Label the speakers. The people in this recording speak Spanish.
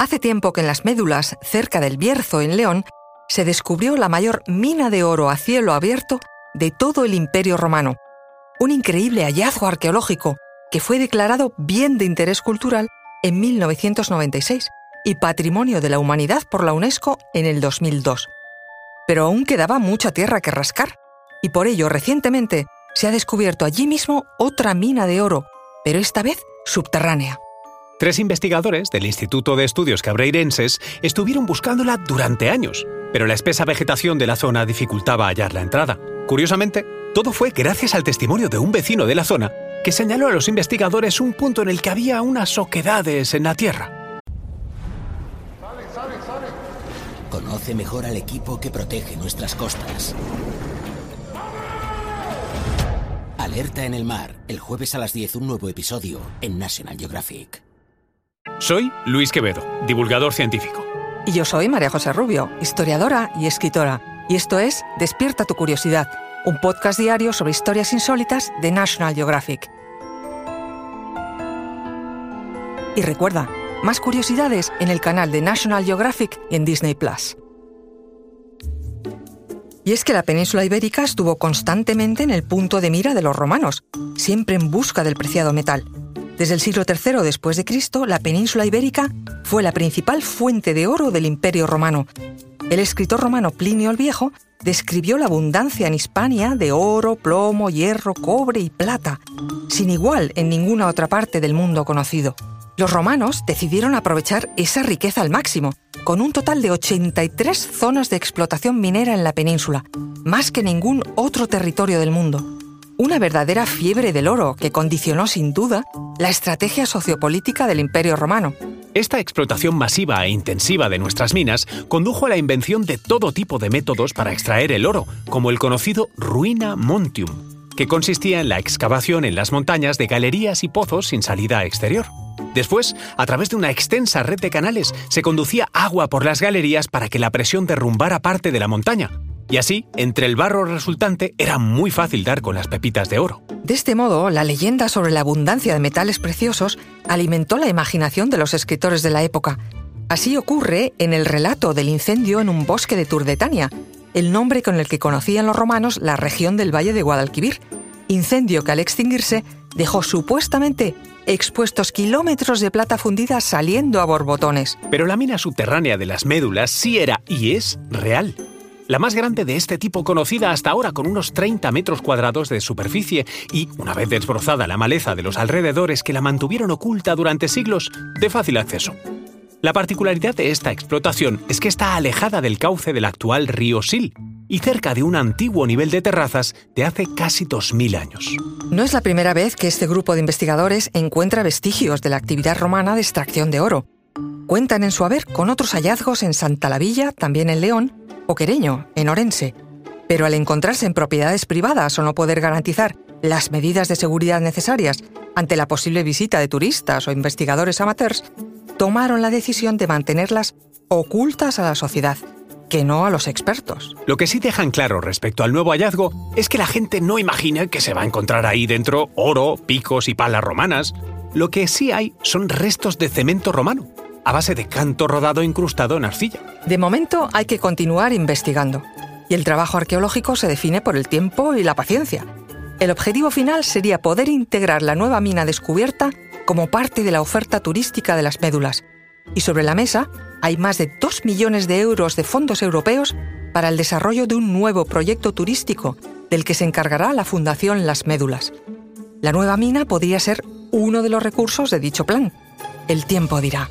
Speaker 1: Hace tiempo que en las médulas, cerca del Bierzo, en León, se descubrió la mayor mina de oro a cielo abierto de todo el Imperio Romano. Un increíble hallazgo arqueológico que fue declarado bien de interés cultural en 1996 y Patrimonio de la Humanidad por la UNESCO en el 2002. Pero aún quedaba mucha tierra que rascar, y por ello recientemente se ha descubierto allí mismo otra mina de oro, pero esta vez subterránea.
Speaker 2: Tres investigadores del Instituto de Estudios Cabreirenses estuvieron buscándola durante años, pero la espesa vegetación de la zona dificultaba hallar la entrada. Curiosamente, todo fue gracias al testimonio de un vecino de la zona que señaló a los investigadores un punto en el que había unas oquedades en la tierra.
Speaker 3: Conoce mejor al equipo que protege nuestras costas. Alerta en el mar, el jueves a las 10 un nuevo episodio en National Geographic.
Speaker 2: Soy Luis Quevedo, divulgador científico.
Speaker 1: Y yo soy María José Rubio, historiadora y escritora. Y esto es Despierta tu curiosidad, un podcast diario sobre historias insólitas de National Geographic. Y recuerda, más curiosidades en el canal de National Geographic y en Disney Plus. Y es que la península ibérica estuvo constantemente en el punto de mira de los romanos, siempre en busca del preciado metal. Desde el siglo III después de Cristo, la península ibérica fue la principal fuente de oro del Imperio romano. El escritor romano Plinio el Viejo describió la abundancia en Hispania de oro, plomo, hierro, cobre y plata, sin igual en ninguna otra parte del mundo conocido. Los romanos decidieron aprovechar esa riqueza al máximo, con un total de 83 zonas de explotación minera en la península, más que ningún otro territorio del mundo una verdadera fiebre del oro que condicionó sin duda la estrategia sociopolítica del Imperio Romano.
Speaker 2: Esta explotación masiva e intensiva de nuestras minas condujo a la invención de todo tipo de métodos para extraer el oro, como el conocido ruina montium, que consistía en la excavación en las montañas de galerías y pozos sin salida exterior. Después, a través de una extensa red de canales, se conducía agua por las galerías para que la presión derrumbara parte de la montaña, y así, entre el barro resultante era muy fácil dar con las pepitas de oro.
Speaker 1: De este modo, la leyenda sobre la abundancia de metales preciosos alimentó la imaginación de los escritores de la época. Así ocurre en el relato del incendio en un bosque de Turdetania, el nombre con el que conocían los romanos la región del Valle de Guadalquivir, incendio que al extinguirse dejó supuestamente expuestos kilómetros de plata fundida saliendo a borbotones.
Speaker 2: Pero la mina subterránea de las médulas sí era y es real la más grande de este tipo conocida hasta ahora con unos 30 metros cuadrados de superficie y, una vez desbrozada la maleza de los alrededores que la mantuvieron oculta durante siglos, de fácil acceso. La particularidad de esta explotación es que está alejada del cauce del actual río Sil y cerca de un antiguo nivel de terrazas de hace casi 2.000 años.
Speaker 1: No es la primera vez que este grupo de investigadores encuentra vestigios de la actividad romana de extracción de oro. Cuentan en su haber con otros hallazgos en Santa la Villa, también en León, o Quereño, en Orense. Pero al encontrarse en propiedades privadas o no poder garantizar las medidas de seguridad necesarias ante la posible visita de turistas o investigadores amateurs, tomaron la decisión de mantenerlas ocultas a la sociedad, que no a los expertos.
Speaker 2: Lo que sí dejan claro respecto al nuevo hallazgo es que la gente no imagina que se va a encontrar ahí dentro oro, picos y palas romanas. Lo que sí hay son restos de cemento romano, a base de canto rodado incrustado en arcilla.
Speaker 1: De momento hay que continuar investigando, y el trabajo arqueológico se define por el tiempo y la paciencia. El objetivo final sería poder integrar la nueva mina descubierta como parte de la oferta turística de las médulas. Y sobre la mesa hay más de 2 millones de euros de fondos europeos para el desarrollo de un nuevo proyecto turístico del que se encargará la Fundación Las Médulas. La nueva mina podría ser uno de los recursos de dicho plan. El tiempo dirá.